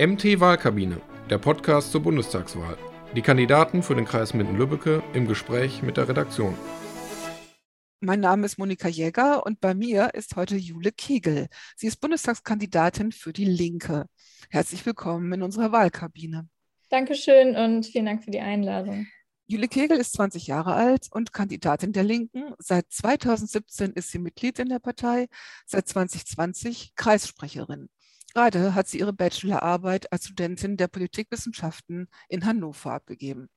MT Wahlkabine, der Podcast zur Bundestagswahl. Die Kandidaten für den Kreis Minden-Lübbecke im Gespräch mit der Redaktion. Mein Name ist Monika Jäger und bei mir ist heute Jule Kegel. Sie ist Bundestagskandidatin für die Linke. Herzlich willkommen in unserer Wahlkabine. Dankeschön und vielen Dank für die Einladung. Jule Kegel ist 20 Jahre alt und Kandidatin der Linken. Seit 2017 ist sie Mitglied in der Partei, seit 2020 Kreissprecherin. Gerade hat sie ihre Bachelorarbeit als Studentin der Politikwissenschaften in Hannover abgegeben.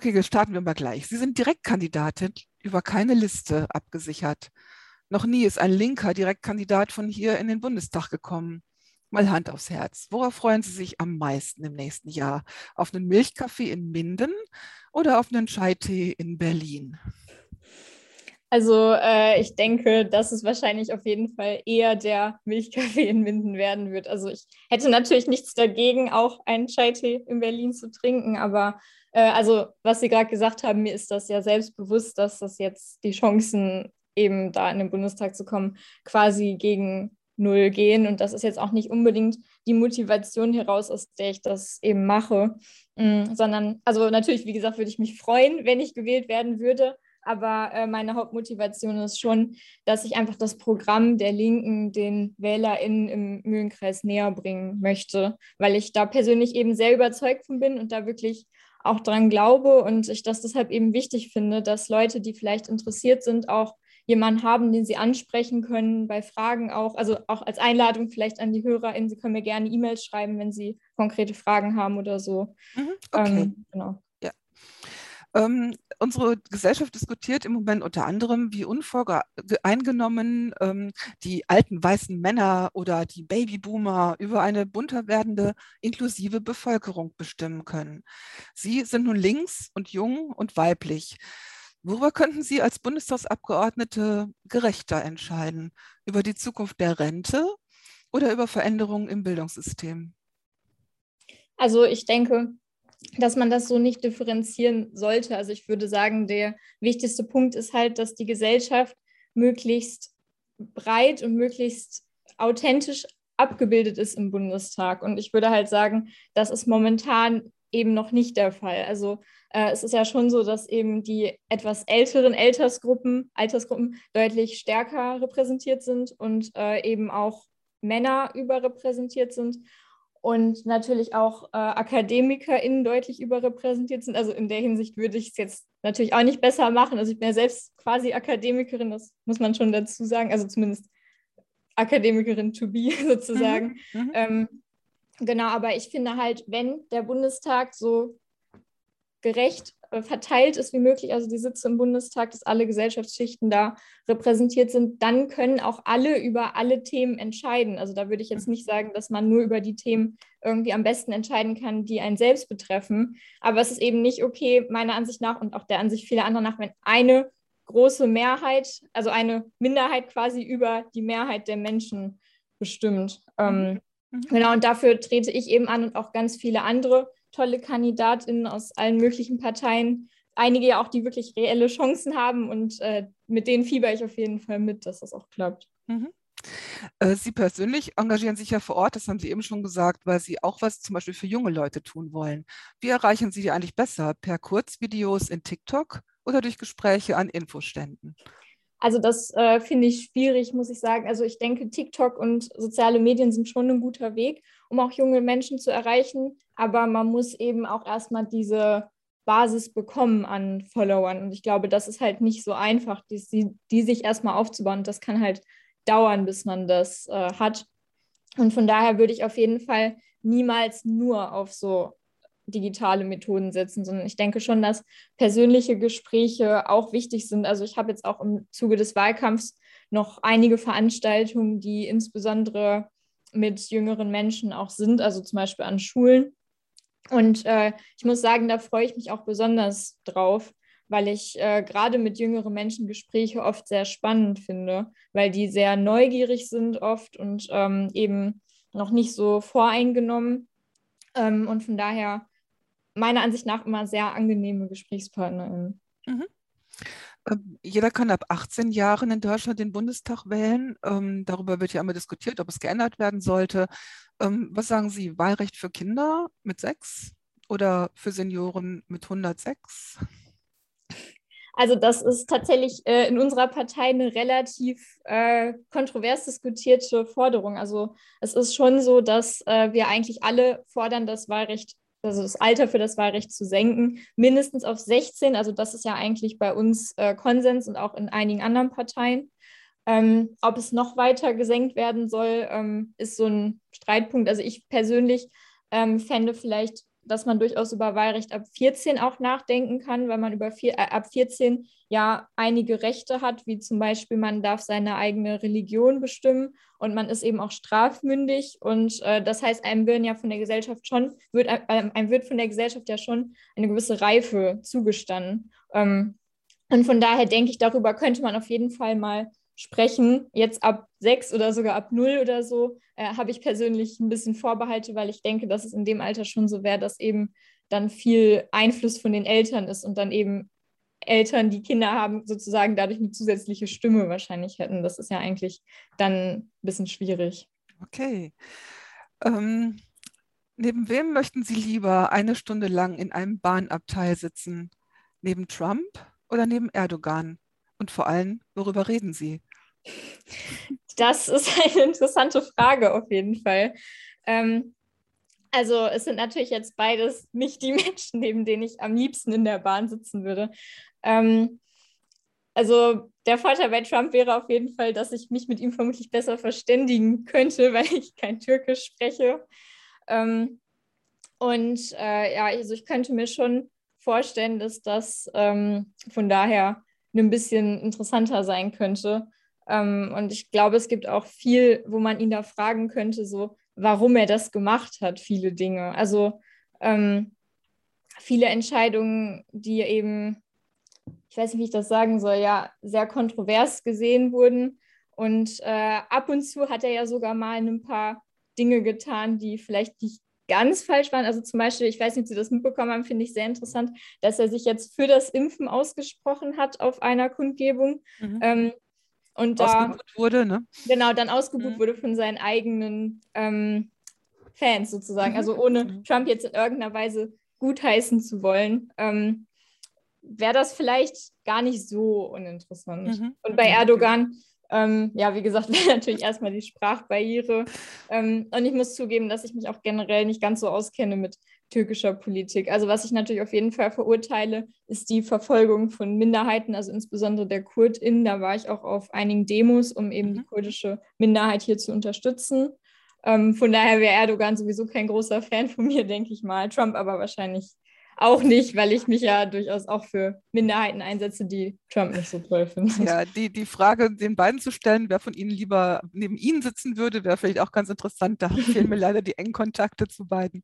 Kegel, starten wir mal gleich. Sie sind Direktkandidatin über keine Liste abgesichert. Noch nie ist ein linker Direktkandidat von hier in den Bundestag gekommen. Mal Hand aufs Herz. Worauf freuen Sie sich am meisten im nächsten Jahr? Auf einen Milchkaffee in Minden oder auf einen Chai-Tee in Berlin? Also äh, ich denke, dass es wahrscheinlich auf jeden Fall eher der Milchkaffee in Minden werden wird. Also ich hätte natürlich nichts dagegen, auch einen Chai-Tee in Berlin zu trinken, aber äh, also was Sie gerade gesagt haben, mir ist das ja selbstbewusst, dass das jetzt die Chancen eben da in den Bundestag zu kommen quasi gegen Null gehen. Und das ist jetzt auch nicht unbedingt die Motivation heraus, aus der ich das eben mache, mhm, sondern, also natürlich, wie gesagt, würde ich mich freuen, wenn ich gewählt werden würde. Aber äh, meine Hauptmotivation ist schon, dass ich einfach das Programm der Linken den WählerInnen im Mühlenkreis näher bringen möchte, weil ich da persönlich eben sehr überzeugt von bin und da wirklich auch dran glaube und ich das deshalb eben wichtig finde, dass Leute, die vielleicht interessiert sind, auch jemanden haben, den Sie ansprechen können bei Fragen auch, also auch als Einladung vielleicht an die HörerInnen. Sie können mir gerne E-Mails schreiben, wenn Sie konkrete Fragen haben oder so. Mhm, okay. Ähm, genau. Ähm, unsere Gesellschaft diskutiert im Moment unter anderem, wie unvoreingenommen ähm, die alten weißen Männer oder die Babyboomer über eine bunter werdende inklusive Bevölkerung bestimmen können. Sie sind nun links und jung und weiblich. Worüber könnten Sie als Bundestagsabgeordnete gerechter entscheiden? Über die Zukunft der Rente oder über Veränderungen im Bildungssystem? Also ich denke, dass man das so nicht differenzieren sollte. Also ich würde sagen, der wichtigste Punkt ist halt, dass die Gesellschaft möglichst breit und möglichst authentisch abgebildet ist im Bundestag. Und ich würde halt sagen, das ist momentan eben noch nicht der Fall. Also äh, es ist ja schon so, dass eben die etwas älteren Altersgruppen, Altersgruppen deutlich stärker repräsentiert sind und äh, eben auch Männer überrepräsentiert sind und natürlich auch äh, AkademikerInnen deutlich überrepräsentiert sind. Also in der Hinsicht würde ich es jetzt natürlich auch nicht besser machen. Also ich bin ja selbst quasi Akademikerin, das muss man schon dazu sagen, also zumindest Akademikerin to be sozusagen. Mhm, mhm. ähm, genau, aber ich finde halt, wenn der Bundestag so gerecht verteilt ist wie möglich, also die Sitze im Bundestag, dass alle Gesellschaftsschichten da repräsentiert sind, dann können auch alle über alle Themen entscheiden. Also da würde ich jetzt nicht sagen, dass man nur über die Themen irgendwie am besten entscheiden kann, die einen selbst betreffen. Aber es ist eben nicht okay, meiner Ansicht nach und auch der Ansicht vieler anderer nach, wenn eine große Mehrheit, also eine Minderheit quasi über die Mehrheit der Menschen bestimmt. Ähm, mhm. Mhm. Genau, und dafür trete ich eben an und auch ganz viele andere tolle Kandidatinnen aus allen möglichen Parteien. Einige ja auch, die wirklich reelle Chancen haben und äh, mit denen fieber ich auf jeden Fall mit, dass das auch klappt. Mhm. Äh, Sie persönlich engagieren sich ja vor Ort, das haben Sie eben schon gesagt, weil Sie auch was zum Beispiel für junge Leute tun wollen. Wie erreichen Sie die eigentlich besser? Per Kurzvideos in TikTok oder durch Gespräche an Infoständen? Also das äh, finde ich schwierig, muss ich sagen. Also ich denke, TikTok und soziale Medien sind schon ein guter Weg, um auch junge Menschen zu erreichen. Aber man muss eben auch erstmal diese Basis bekommen an Followern. Und ich glaube, das ist halt nicht so einfach, die, die sich erstmal aufzubauen. Das kann halt dauern, bis man das äh, hat. Und von daher würde ich auf jeden Fall niemals nur auf so digitale Methoden setzen, sondern ich denke schon, dass persönliche Gespräche auch wichtig sind. Also ich habe jetzt auch im Zuge des Wahlkampfs noch einige Veranstaltungen, die insbesondere mit jüngeren Menschen auch sind, also zum Beispiel an Schulen. Und äh, ich muss sagen, da freue ich mich auch besonders drauf, weil ich äh, gerade mit jüngeren Menschen Gespräche oft sehr spannend finde, weil die sehr neugierig sind oft und ähm, eben noch nicht so voreingenommen. Ähm, und von daher meiner Ansicht nach immer sehr angenehme GesprächspartnerInnen. Mhm. Ähm, jeder kann ab 18 Jahren in Deutschland den Bundestag wählen. Ähm, darüber wird ja immer diskutiert, ob es geändert werden sollte. Ähm, was sagen Sie? Wahlrecht für Kinder mit sechs oder für Senioren mit 106? Also das ist tatsächlich äh, in unserer Partei eine relativ äh, kontrovers diskutierte Forderung. Also es ist schon so, dass äh, wir eigentlich alle fordern, das Wahlrecht, also das Alter für das Wahlrecht zu senken, mindestens auf 16. Also das ist ja eigentlich bei uns äh, Konsens und auch in einigen anderen Parteien. Ähm, ob es noch weiter gesenkt werden soll, ähm, ist so ein Streitpunkt. Also ich persönlich ähm, fände vielleicht dass man durchaus über Wahlrecht ab 14 auch nachdenken kann, weil man über vier, äh, ab 14 ja einige Rechte hat, wie zum Beispiel man darf seine eigene Religion bestimmen und man ist eben auch strafmündig und äh, das heißt, einem werden ja von der Gesellschaft schon, wird, äh, einem wird von der Gesellschaft ja schon eine gewisse Reife zugestanden. Ähm, und von daher denke ich, darüber könnte man auf jeden Fall mal sprechen. Jetzt ab sechs oder sogar ab null oder so äh, habe ich persönlich ein bisschen Vorbehalte, weil ich denke, dass es in dem Alter schon so wäre, dass eben dann viel Einfluss von den Eltern ist und dann eben Eltern, die Kinder haben, sozusagen dadurch eine zusätzliche Stimme wahrscheinlich hätten. Das ist ja eigentlich dann ein bisschen schwierig. Okay. Ähm, neben wem möchten Sie lieber eine Stunde lang in einem Bahnabteil sitzen? Neben Trump oder neben Erdogan? Und vor allem, worüber reden Sie? Das ist eine interessante Frage auf jeden Fall. Ähm, also es sind natürlich jetzt beides nicht die Menschen, neben denen ich am liebsten in der Bahn sitzen würde. Ähm, also der Vorteil bei Trump wäre auf jeden Fall, dass ich mich mit ihm vermutlich besser verständigen könnte, weil ich kein Türkisch spreche. Ähm, und äh, ja, also ich könnte mir schon vorstellen, dass das ähm, von daher ein bisschen interessanter sein könnte. Ähm, und ich glaube, es gibt auch viel, wo man ihn da fragen könnte, so warum er das gemacht hat, viele Dinge. Also ähm, viele Entscheidungen, die eben, ich weiß nicht, wie ich das sagen soll, ja, sehr kontrovers gesehen wurden. Und äh, ab und zu hat er ja sogar mal ein paar Dinge getan, die vielleicht nicht ganz falsch waren. Also zum Beispiel, ich weiß nicht, ob Sie das mitbekommen haben, finde ich sehr interessant, dass er sich jetzt für das Impfen ausgesprochen hat auf einer Kundgebung. Mhm. Ähm, und da wurde, ne? Genau, dann ausgebucht mhm. wurde von seinen eigenen ähm, Fans sozusagen. Mhm. Also ohne mhm. Trump jetzt in irgendeiner Weise gutheißen zu wollen, ähm, wäre das vielleicht gar nicht so uninteressant. Mhm. Und bei Erdogan ähm, ja, wie gesagt, wäre natürlich erstmal die Sprachbarriere. Ähm, und ich muss zugeben, dass ich mich auch generell nicht ganz so auskenne mit türkischer Politik. Also was ich natürlich auf jeden Fall verurteile, ist die Verfolgung von Minderheiten, also insbesondere der KurdInnen. Da war ich auch auf einigen Demos, um eben die mhm. kurdische Minderheit hier zu unterstützen. Ähm, von daher wäre Erdogan sowieso kein großer Fan von mir, denke ich mal. Trump aber wahrscheinlich auch nicht, weil ich mich ja durchaus auch für Minderheiten einsetze, die Trump nicht so toll finden. Ja, die, die Frage den beiden zu stellen, wer von Ihnen lieber neben Ihnen sitzen würde, wäre vielleicht auch ganz interessant. Da fehlen mir leider die engen Kontakte zu beiden.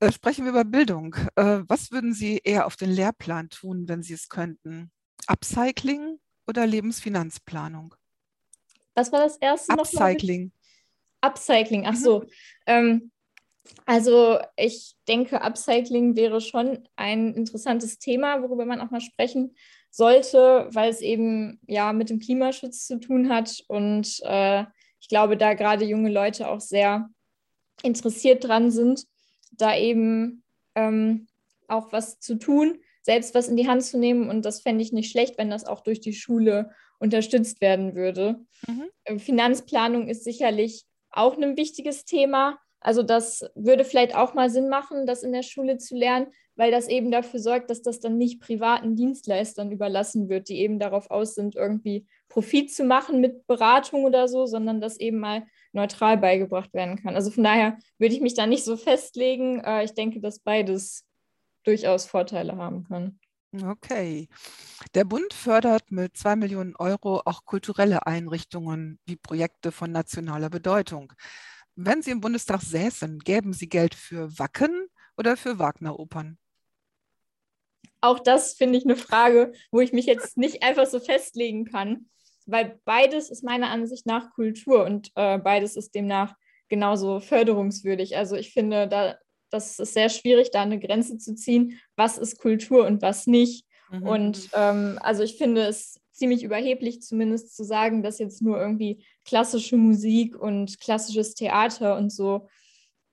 Äh, sprechen wir über Bildung. Äh, was würden Sie eher auf den Lehrplan tun, wenn Sie es könnten? Upcycling oder Lebensfinanzplanung? Was war das erste Upcycling. noch? Upcycling, ach mhm. so. Mhm. Ähm, also ich denke, Upcycling wäre schon ein interessantes Thema, worüber man auch mal sprechen sollte, weil es eben ja mit dem Klimaschutz zu tun hat. Und äh, ich glaube, da gerade junge Leute auch sehr interessiert dran sind, da eben ähm, auch was zu tun, selbst was in die Hand zu nehmen. Und das fände ich nicht schlecht, wenn das auch durch die Schule unterstützt werden würde. Mhm. Finanzplanung ist sicherlich auch ein wichtiges Thema. Also das würde vielleicht auch mal Sinn machen, das in der Schule zu lernen, weil das eben dafür sorgt, dass das dann nicht privaten Dienstleistern überlassen wird, die eben darauf aus sind, irgendwie Profit zu machen mit Beratung oder so, sondern das eben mal neutral beigebracht werden kann. Also von daher würde ich mich da nicht so festlegen. Äh, ich denke, dass beides durchaus Vorteile haben kann. Okay. Der Bund fördert mit zwei Millionen Euro auch kulturelle Einrichtungen wie Projekte von nationaler Bedeutung. Wenn Sie im Bundestag säßen, gäben Sie Geld für Wacken oder für Wagner-Opern? Auch das finde ich eine Frage, wo ich mich jetzt nicht einfach so festlegen kann, weil beides ist meiner Ansicht nach Kultur und äh, beides ist demnach genauso förderungswürdig. Also ich finde, da, das ist sehr schwierig, da eine Grenze zu ziehen, was ist Kultur und was nicht. Mhm. Und ähm, also ich finde es ziemlich überheblich, zumindest zu sagen, dass jetzt nur irgendwie klassische Musik und klassisches Theater und so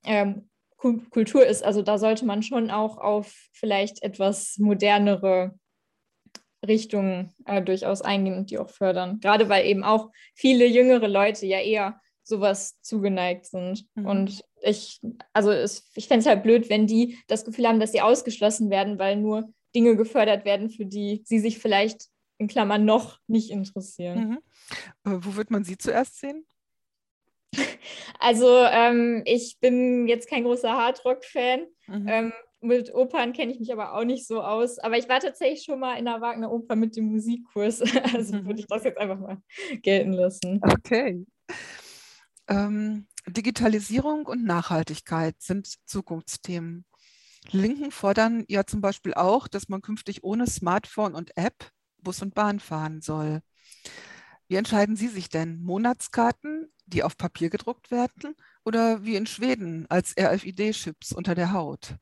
ähm, Kultur ist. Also da sollte man schon auch auf vielleicht etwas modernere Richtungen äh, durchaus eingehen und die auch fördern. Gerade weil eben auch viele jüngere Leute ja eher sowas zugeneigt sind. Mhm. Und ich, also es, ich fände es halt blöd, wenn die das Gefühl haben, dass sie ausgeschlossen werden, weil nur Dinge gefördert werden, für die sie sich vielleicht in Klammern noch nicht interessieren. Mhm. Äh, wo wird man sie zuerst sehen? Also ähm, ich bin jetzt kein großer Hardrock-Fan. Mhm. Ähm, mit Opern kenne ich mich aber auch nicht so aus. Aber ich war tatsächlich schon mal in der Wagner Oper mit dem Musikkurs. Also würde ich das jetzt einfach mal gelten lassen. Okay. Ähm, Digitalisierung und Nachhaltigkeit sind Zukunftsthemen. Linken fordern ja zum Beispiel auch, dass man künftig ohne Smartphone und App Bus und Bahn fahren soll. Wie entscheiden Sie sich denn? Monatskarten, die auf Papier gedruckt werden oder wie in Schweden als RFID-Chips unter der Haut?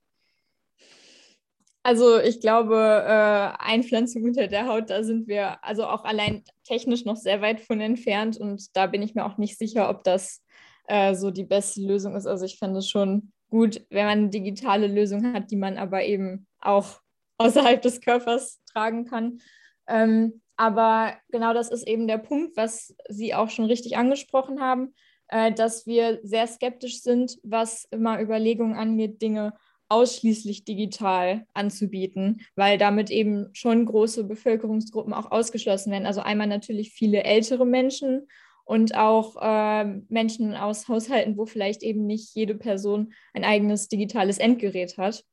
Also ich glaube, äh, Einpflanzung unter der Haut, da sind wir also auch allein technisch noch sehr weit von entfernt und da bin ich mir auch nicht sicher, ob das äh, so die beste Lösung ist. Also ich finde es schon gut, wenn man eine digitale Lösung hat, die man aber eben auch außerhalb des Körpers tragen kann. Ähm, aber genau das ist eben der Punkt, was Sie auch schon richtig angesprochen haben, äh, dass wir sehr skeptisch sind, was immer Überlegungen angeht, Dinge ausschließlich digital anzubieten, weil damit eben schon große Bevölkerungsgruppen auch ausgeschlossen werden. Also einmal natürlich viele ältere Menschen und auch äh, Menschen aus Haushalten, wo vielleicht eben nicht jede Person ein eigenes digitales Endgerät hat.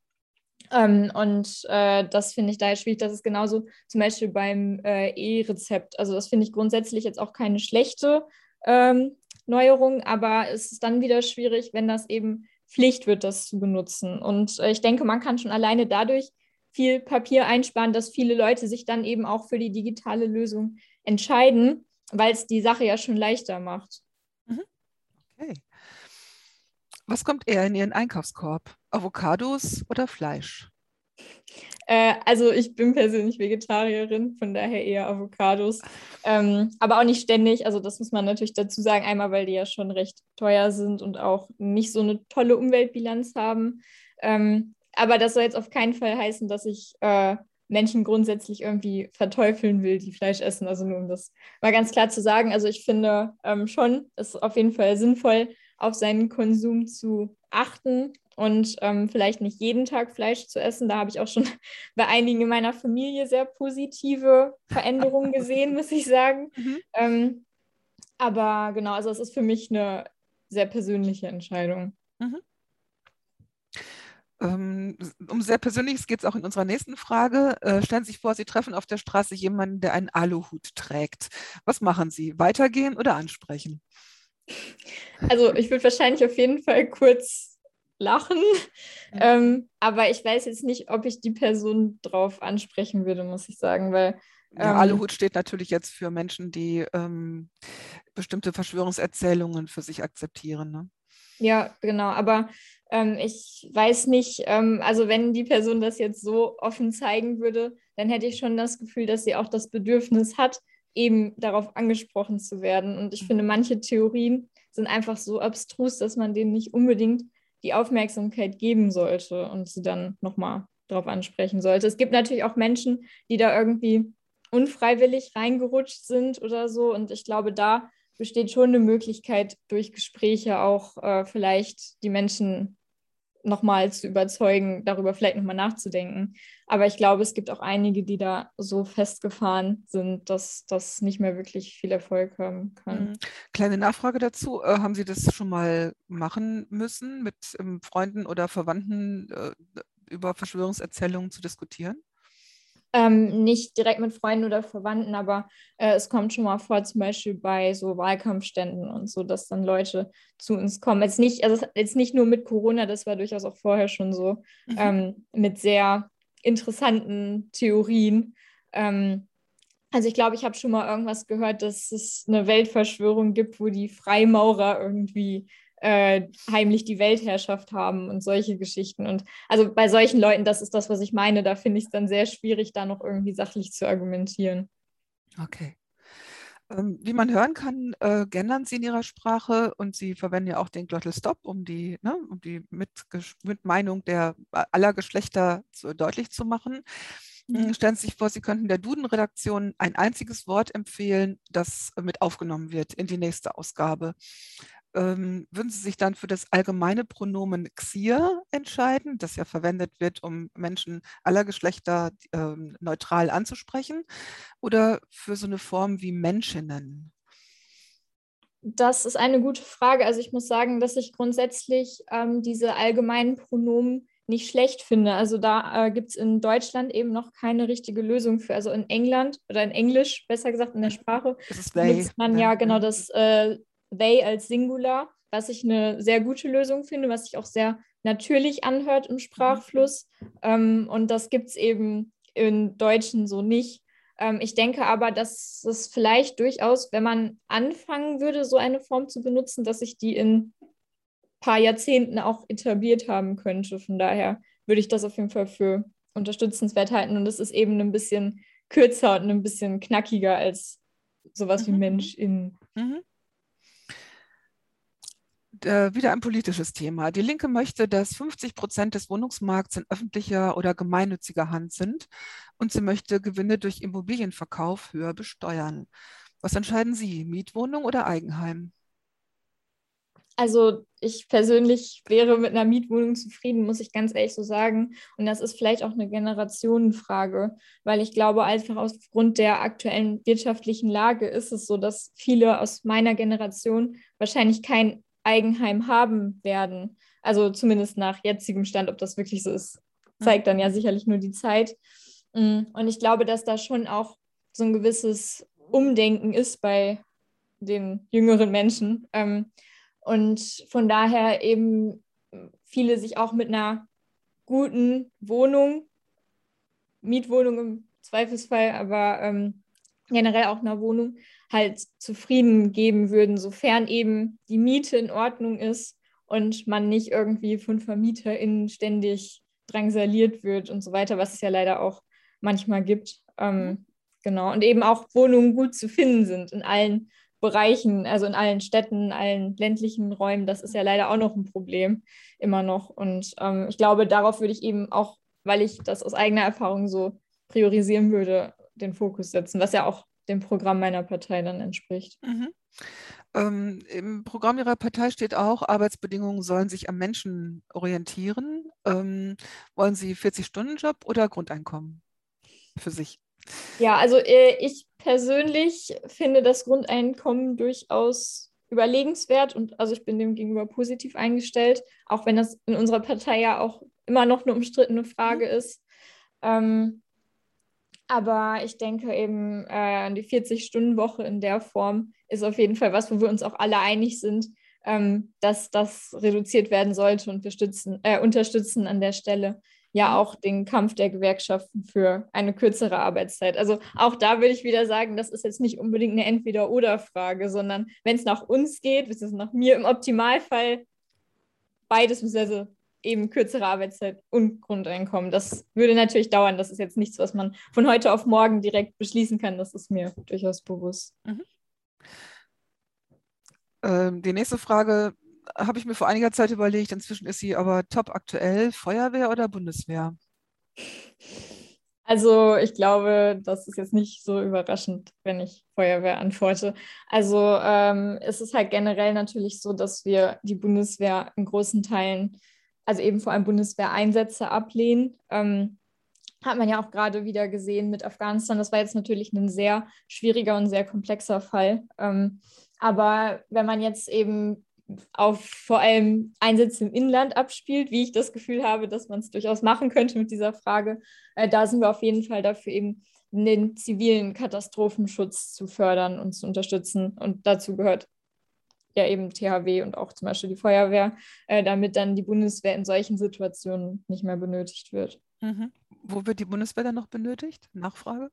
Ähm, und äh, das finde ich daher schwierig. Das ist genauso zum Beispiel beim äh, E-Rezept. Also das finde ich grundsätzlich jetzt auch keine schlechte ähm, Neuerung, aber es ist dann wieder schwierig, wenn das eben Pflicht wird, das zu benutzen. Und äh, ich denke, man kann schon alleine dadurch viel Papier einsparen, dass viele Leute sich dann eben auch für die digitale Lösung entscheiden, weil es die Sache ja schon leichter macht. Mhm. Okay. Was kommt eher in Ihren Einkaufskorb? Avocados oder Fleisch? Äh, also ich bin persönlich Vegetarierin, von daher eher Avocados. Ähm, aber auch nicht ständig. Also das muss man natürlich dazu sagen. Einmal, weil die ja schon recht teuer sind und auch nicht so eine tolle Umweltbilanz haben. Ähm, aber das soll jetzt auf keinen Fall heißen, dass ich äh, Menschen grundsätzlich irgendwie verteufeln will, die Fleisch essen. Also nur um das mal ganz klar zu sagen. Also ich finde ähm, schon, es ist auf jeden Fall sinnvoll, auf seinen Konsum zu achten und ähm, vielleicht nicht jeden Tag Fleisch zu essen. Da habe ich auch schon bei einigen in meiner Familie sehr positive Veränderungen gesehen, muss ich sagen. Mhm. Ähm, aber genau, also es ist für mich eine sehr persönliche Entscheidung. Mhm. Ähm, um sehr Persönliches geht es auch in unserer nächsten Frage. Äh, stellen Sie sich vor, Sie treffen auf der Straße jemanden, der einen Aluhut trägt. Was machen Sie? Weitergehen oder ansprechen? Also ich würde wahrscheinlich auf jeden Fall kurz lachen, ähm, aber ich weiß jetzt nicht, ob ich die Person drauf ansprechen würde, muss ich sagen, weil ja, ähm, Aluhut steht natürlich jetzt für Menschen, die ähm, bestimmte Verschwörungserzählungen für sich akzeptieren. Ne? Ja, genau. Aber ähm, ich weiß nicht, ähm, also wenn die Person das jetzt so offen zeigen würde, dann hätte ich schon das Gefühl, dass sie auch das Bedürfnis hat, eben darauf angesprochen zu werden. Und ich finde, mhm. manche Theorien sind einfach so abstrus, dass man denen nicht unbedingt die Aufmerksamkeit geben sollte und sie dann nochmal darauf ansprechen sollte. Es gibt natürlich auch Menschen, die da irgendwie unfreiwillig reingerutscht sind oder so. Und ich glaube, da besteht schon eine Möglichkeit, durch Gespräche auch äh, vielleicht die Menschen nochmal zu überzeugen, darüber vielleicht nochmal nachzudenken. Aber ich glaube, es gibt auch einige, die da so festgefahren sind, dass das nicht mehr wirklich viel Erfolg haben kann. Mhm. Kleine Nachfrage dazu. Äh, haben Sie das schon mal machen müssen, mit ähm, Freunden oder Verwandten äh, über Verschwörungserzählungen zu diskutieren? Ähm, nicht direkt mit Freunden oder Verwandten, aber äh, es kommt schon mal vor, zum Beispiel bei so Wahlkampfständen und so, dass dann Leute zu uns kommen. Jetzt nicht, also jetzt nicht nur mit Corona, das war durchaus auch vorher schon so, mhm. ähm, mit sehr interessanten Theorien. Ähm, also ich glaube, ich habe schon mal irgendwas gehört, dass es eine Weltverschwörung gibt, wo die Freimaurer irgendwie äh, heimlich die Weltherrschaft haben und solche Geschichten. Und also bei solchen Leuten, das ist das, was ich meine, da finde ich es dann sehr schwierig, da noch irgendwie sachlich zu argumentieren. Okay. Ähm, wie man hören kann, äh, gendern Sie in Ihrer Sprache und Sie verwenden ja auch den Glottal Stop, um die, ne, um die Mitmeinung der äh, aller Geschlechter zu, deutlich zu machen. Mhm. Stellen Sie sich vor, Sie könnten der Duden-Redaktion ein einziges Wort empfehlen, das mit aufgenommen wird in die nächste Ausgabe. Ähm, würden Sie sich dann für das allgemeine Pronomen Xier entscheiden, das ja verwendet wird, um Menschen aller Geschlechter ähm, neutral anzusprechen, oder für so eine Form wie Menschinnen? Das ist eine gute Frage. Also ich muss sagen, dass ich grundsätzlich ähm, diese allgemeinen Pronomen nicht schlecht finde. Also da äh, gibt es in Deutschland eben noch keine richtige Lösung für. Also in England oder in Englisch, besser gesagt in der Sprache, nutzt man ja genau das äh, they als Singular, was ich eine sehr gute Lösung finde, was sich auch sehr natürlich anhört im Sprachfluss. Ähm, und das gibt es eben im Deutschen so nicht. Ähm, ich denke aber, dass es vielleicht durchaus, wenn man anfangen würde, so eine Form zu benutzen, dass sich die in paar Jahrzehnten auch etabliert haben könnte. Von daher würde ich das auf jeden Fall für unterstützenswert halten. Und es ist eben ein bisschen kürzer und ein bisschen knackiger als sowas mhm. wie Mensch in. Mhm. Äh, wieder ein politisches Thema. Die Linke möchte, dass 50 Prozent des Wohnungsmarkts in öffentlicher oder gemeinnütziger Hand sind und sie möchte Gewinne durch Immobilienverkauf höher besteuern. Was entscheiden Sie, Mietwohnung oder Eigenheim? Also ich persönlich wäre mit einer Mietwohnung zufrieden, muss ich ganz ehrlich so sagen. Und das ist vielleicht auch eine Generationenfrage, weil ich glaube, einfach aufgrund der aktuellen wirtschaftlichen Lage ist es so, dass viele aus meiner Generation wahrscheinlich kein Eigenheim haben werden. Also zumindest nach jetzigem Stand, ob das wirklich so ist, zeigt dann ja sicherlich nur die Zeit. Mm, und ich glaube, dass da schon auch so ein gewisses Umdenken ist bei den jüngeren Menschen. Ähm, und von daher eben viele sich auch mit einer guten Wohnung, Mietwohnung im Zweifelsfall, aber ähm, generell auch einer Wohnung halt zufrieden geben würden, sofern eben die Miete in Ordnung ist und man nicht irgendwie von VermieterInnen ständig drangsaliert wird und so weiter, was es ja leider auch manchmal gibt. Ähm, mhm. genau. Und eben auch Wohnungen gut zu finden sind in allen Bereichen, also in allen Städten, in allen ländlichen Räumen, das ist ja leider auch noch ein Problem, immer noch. Und ähm, ich glaube, darauf würde ich eben auch, weil ich das aus eigener Erfahrung so priorisieren würde, den Fokus setzen, was ja auch dem Programm meiner Partei dann entspricht. Mhm. Ähm, Im Programm Ihrer Partei steht auch, Arbeitsbedingungen sollen sich am Menschen orientieren. Ähm, wollen Sie 40-Stunden-Job oder Grundeinkommen für sich? Ja, also äh, ich persönlich finde das Grundeinkommen durchaus überlegenswert und also ich bin dem gegenüber positiv eingestellt, auch wenn das in unserer Partei ja auch immer noch eine umstrittene Frage mhm. ist. Ähm, aber ich denke eben, äh, die 40-Stunden-Woche in der Form ist auf jeden Fall was, wo wir uns auch alle einig sind, ähm, dass das reduziert werden sollte und wir stützen, äh, unterstützen an der Stelle ja auch den Kampf der Gewerkschaften für eine kürzere Arbeitszeit. Also auch da würde ich wieder sagen, das ist jetzt nicht unbedingt eine Entweder-Oder-Frage, sondern wenn es nach uns geht, ist es nach mir im Optimalfall beides, beziehungsweise eben kürzere Arbeitszeit und Grundeinkommen. Das würde natürlich dauern. Das ist jetzt nichts, was man von heute auf morgen direkt beschließen kann. Das ist mir durchaus bewusst. Mhm. Ähm, die nächste Frage habe ich mir vor einiger Zeit überlegt, inzwischen ist sie aber top aktuell, Feuerwehr oder Bundeswehr? Also ich glaube, das ist jetzt nicht so überraschend, wenn ich Feuerwehr antworte. Also ähm, es ist halt generell natürlich so, dass wir die Bundeswehr in großen Teilen, also eben vor allem Bundeswehreinsätze ablehnen. Ähm, hat man ja auch gerade wieder gesehen mit Afghanistan. Das war jetzt natürlich ein sehr schwieriger und sehr komplexer Fall. Ähm, aber wenn man jetzt eben auf vor allem Einsätze im Inland abspielt, wie ich das Gefühl habe, dass man es durchaus machen könnte mit dieser Frage. Äh, da sind wir auf jeden Fall dafür, eben den zivilen Katastrophenschutz zu fördern und zu unterstützen. Und dazu gehört ja eben THW und auch zum Beispiel die Feuerwehr, äh, damit dann die Bundeswehr in solchen Situationen nicht mehr benötigt wird. Mhm. Wo wird die Bundeswehr dann noch benötigt? Nachfrage?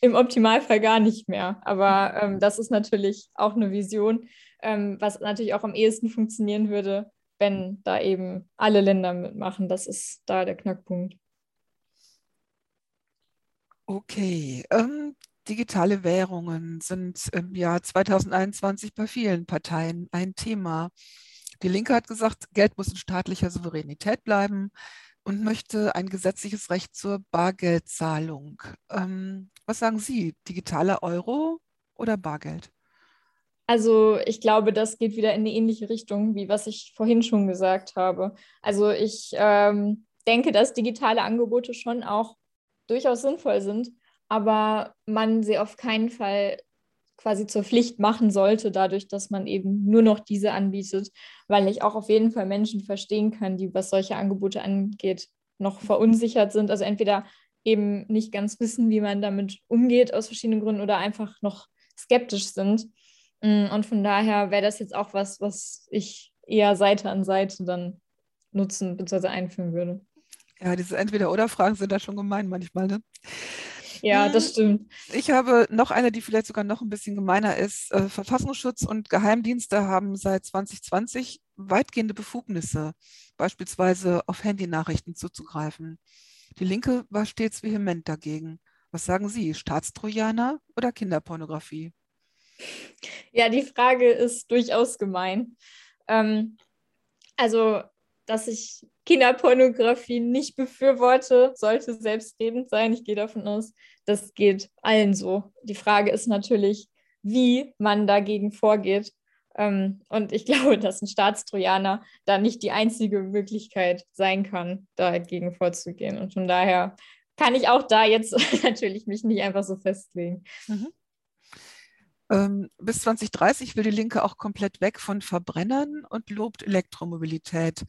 Im Optimalfall gar nicht mehr. Aber ähm, das ist natürlich auch eine Vision, ähm, was natürlich auch am ehesten funktionieren würde, wenn da eben alle Länder mitmachen. Das ist da der Knackpunkt. Okay. Ähm, digitale Währungen sind im Jahr 2021 bei vielen Parteien ein Thema. Die Linke hat gesagt, Geld muss in staatlicher Souveränität bleiben und möchte ein gesetzliches Recht zur Bargeldzahlung. Ähm, was sagen Sie, digitaler Euro oder Bargeld? Also ich glaube, das geht wieder in eine ähnliche Richtung, wie was ich vorhin schon gesagt habe. Also ich ähm, denke, dass digitale Angebote schon auch durchaus sinnvoll sind, aber man sie auf keinen Fall quasi zur Pflicht machen sollte, dadurch, dass man eben nur noch diese anbietet, weil ich auch auf jeden Fall Menschen verstehen kann, die, was solche Angebote angeht, noch verunsichert sind. Also entweder eben nicht ganz wissen, wie man damit umgeht aus verschiedenen Gründen oder einfach noch skeptisch sind. Mm, und von daher wäre das jetzt auch was, was ich eher Seite an Seite dann nutzen bzw. einführen würde. Ja, diese Entweder-Oder-Fragen sind da schon gemein manchmal, ne? Ja, das hm, stimmt. Ich habe noch eine, die vielleicht sogar noch ein bisschen gemeiner ist. Äh, Verfassungsschutz und Geheimdienste haben seit 2020 weitgehende Befugnisse, beispielsweise auf Handynachrichten zuzugreifen. Die Linke war stets vehement dagegen. Was sagen Sie, Staatstrojaner oder Kinderpornografie? Ja, die Frage ist durchaus gemein. Ähm, also, dass ich Kinderpornografie nicht befürworte, sollte selbstredend sein. Ich gehe davon aus, das geht allen so. Die Frage ist natürlich, wie man dagegen vorgeht. Ähm, und ich glaube, dass ein Staatstrojaner da nicht die einzige Möglichkeit sein kann, dagegen vorzugehen. Und von daher kann ich auch da jetzt natürlich mich nicht einfach so festlegen. Mhm. Ähm, bis 2030 will die Linke auch komplett weg von Verbrennern und lobt Elektromobilität.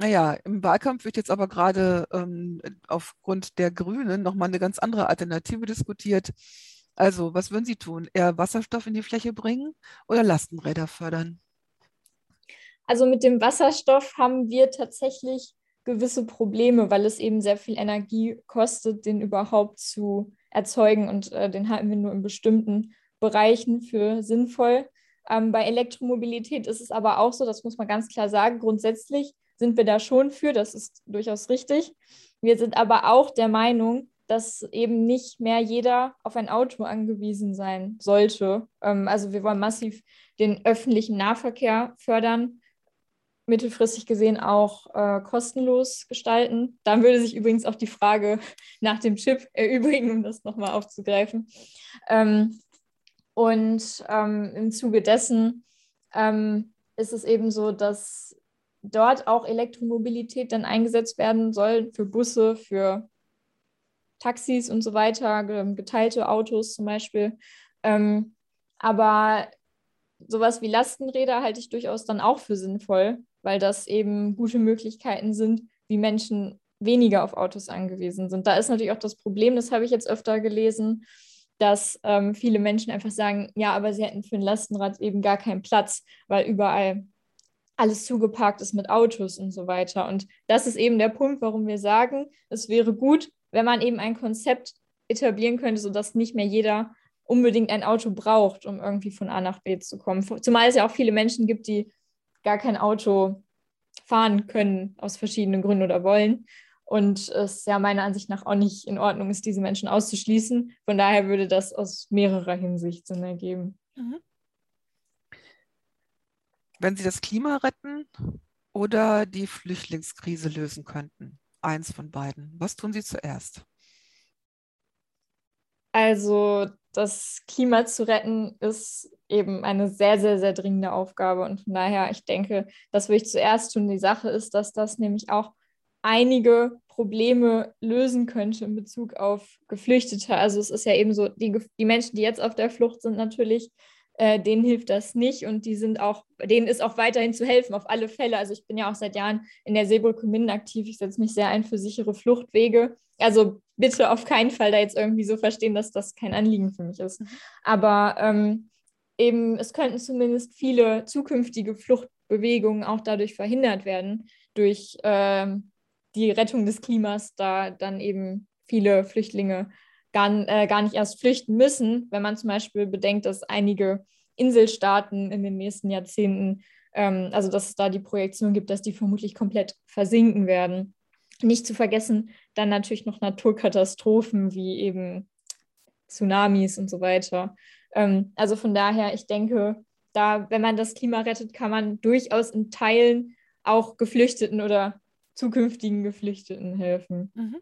Naja, im Wahlkampf wird jetzt aber gerade ähm, aufgrund der Grünen nochmal eine ganz andere Alternative diskutiert. Also, was würden Sie tun? Eher Wasserstoff in die Fläche bringen oder Lastenräder fördern? Also mit dem Wasserstoff haben wir tatsächlich gewisse Probleme, weil es eben sehr viel Energie kostet, den überhaupt zu erzeugen und äh, den halten wir nur in bestimmten Bereichen für sinnvoll. Ähm, bei Elektromobilität ist es aber auch so, das muss man ganz klar sagen, grundsätzlich sind wir da schon für, das ist durchaus richtig. Wir sind aber auch der Meinung, dass eben nicht mehr jeder auf ein Auto angewiesen sein sollte. Ähm, also wir wollen massiv den öffentlichen Nahverkehr fördern, mittelfristig gesehen auch äh, kostenlos gestalten. Dann würde sich übrigens auch die Frage nach dem Chip erübrigen, um das nochmal aufzugreifen. Ähm, und ähm, im Zuge dessen ist es eben so, dass dort auch Elektromobilität dann eingesetzt werden soll für Busse, für Taxis und so weiter, geteilte Autos zum Beispiel. Ähm, aber sowas wie Lastenräder halte ich durchaus dann auch für sinnvoll, weil das eben gute Möglichkeiten sind, wie Menschen weniger auf Autos angewiesen sind. Da ist natürlich auch das Problem, das habe ich jetzt öfter gelesen, dass ähm, viele Menschen einfach sagen, ja, aber sie hätten für ein Lastenrad eben gar keinen Platz, weil überall alles zugeparkt ist mit Autos und so weiter. Und das ist eben der Punkt, warum wir sagen, es wäre gut, wenn man eben ein Konzept etablieren könnte, sodass nicht mehr jeder unbedingt ein Auto braucht, um irgendwie von A nach B zu kommen. Zumal es ja auch viele Menschen gibt, die gar kein Auto fahren können aus verschiedenen Gründen oder wollen. Und es ja meiner Ansicht nach auch nicht in Ordnung ist, diese Menschen auszuschließen. Von daher würde das aus mehrerer Hinsicht Sinn ergeben. Mhm wenn sie das Klima retten oder die Flüchtlingskrise lösen könnten. Eins von beiden. Was tun sie zuerst? Also das Klima zu retten ist eben eine sehr, sehr, sehr dringende Aufgabe. Und von daher, ich denke, das würde ich zuerst tun. Die Sache ist, dass das nämlich auch einige Probleme lösen könnte in Bezug auf Geflüchtete. Also es ist ja eben so, die, die Menschen, die jetzt auf der Flucht sind, natürlich äh, denen hilft das nicht und die sind auch, denen ist auch weiterhin zu helfen, auf alle Fälle. Also ich bin ja auch seit Jahren in der Seebrücke Minden aktiv. Ich setze mich sehr ein für sichere Fluchtwege. Also bitte auf keinen Fall da jetzt irgendwie so verstehen, dass das kein Anliegen für mich ist. Aber ähm, eben, es könnten zumindest viele zukünftige Fluchtbewegungen auch dadurch verhindert werden, durch ähm, die Rettung des Klimas, da dann eben viele Flüchtlinge gar, äh, gar nicht erst flüchten müssen, wenn man zum Beispiel bedenkt, dass einige Inselstaaten in den nächsten Jahrzehnten, ähm, also dass es da die Projektion gibt, dass die vermutlich komplett versinken werden. Nicht zu vergessen, dann natürlich noch Naturkatastrophen wie eben Tsunamis und so weiter. Ähm, also von daher, ich denke, da, wenn man das Klima rettet, kann man durchaus in Teilen auch Geflüchteten oder zukünftigen Geflüchteten helfen. Mhm.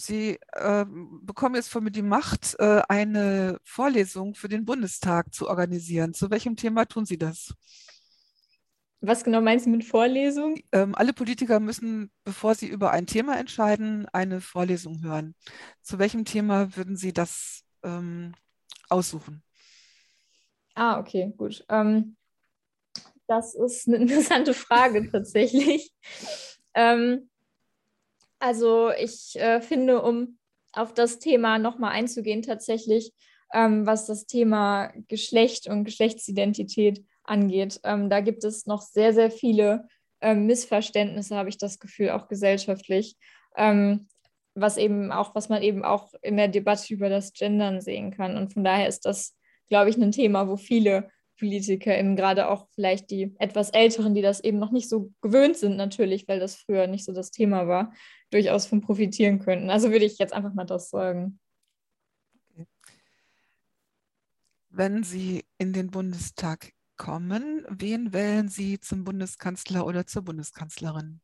Sie äh, bekommen jetzt von mir die Macht, äh, eine Vorlesung für den Bundestag zu organisieren. Zu welchem Thema tun Sie das? Was genau meinst du mit Vorlesung? Ähm, alle Politiker müssen, bevor sie über ein Thema entscheiden, eine Vorlesung hören. Zu welchem Thema würden Sie das ähm, aussuchen? Ah, okay, gut. Ähm, das ist eine interessante Frage tatsächlich. ähm, also ich äh, finde, um auf das Thema nochmal einzugehen, tatsächlich, ähm, was das Thema Geschlecht und Geschlechtsidentität angeht, ähm, da gibt es noch sehr, sehr viele ähm, Missverständnisse, habe ich das Gefühl, auch gesellschaftlich, ähm, was eben auch, was man eben auch in der Debatte über das Gendern sehen kann. Und von daher ist das, glaube ich, ein Thema, wo viele PolitikerInnen, gerade auch vielleicht die etwas Älteren, die das eben noch nicht so gewöhnt sind, natürlich, weil das früher nicht so das Thema war, durchaus von profitieren könnten. Also würde ich jetzt einfach mal das sagen. Wenn Sie in den Bundestag kommen, wen wählen Sie zum Bundeskanzler oder zur Bundeskanzlerin?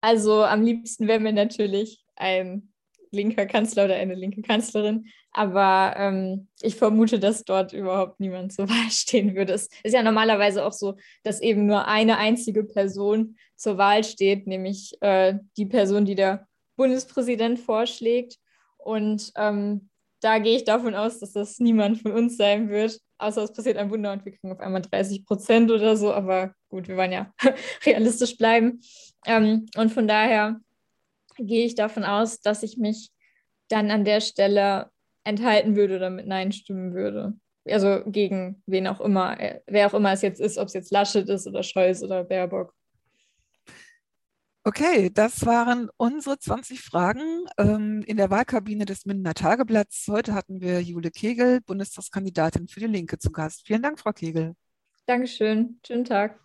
Also am liebsten wäre mir natürlich ein linker Kanzler oder eine linke Kanzlerin. Aber ähm, ich vermute, dass dort überhaupt niemand zur Wahl stehen würde. Es ist ja normalerweise auch so, dass eben nur eine einzige Person zur Wahl steht, nämlich äh, die Person, die der Bundespräsident vorschlägt. Und ähm, da gehe ich davon aus, dass das niemand von uns sein wird. Außer es passiert ein Wunder und wir kriegen auf einmal 30 Prozent oder so. Aber gut, wir wollen ja realistisch bleiben. Ähm, und von daher gehe ich davon aus, dass ich mich dann an der Stelle enthalten würde oder mit Nein stimmen würde. Also gegen wen auch immer, äh, wer auch immer es jetzt ist, ob es jetzt Laschet ist oder Scholz oder Baerbock. Okay, das waren unsere 20 Fragen ähm, in der Wahlkabine des Mindener Tageblatts. Heute hatten wir Jule Kegel, Bundestagskandidatin für die Linke, zu Gast. Vielen Dank, Frau Kegel. Dankeschön. Schönen Tag.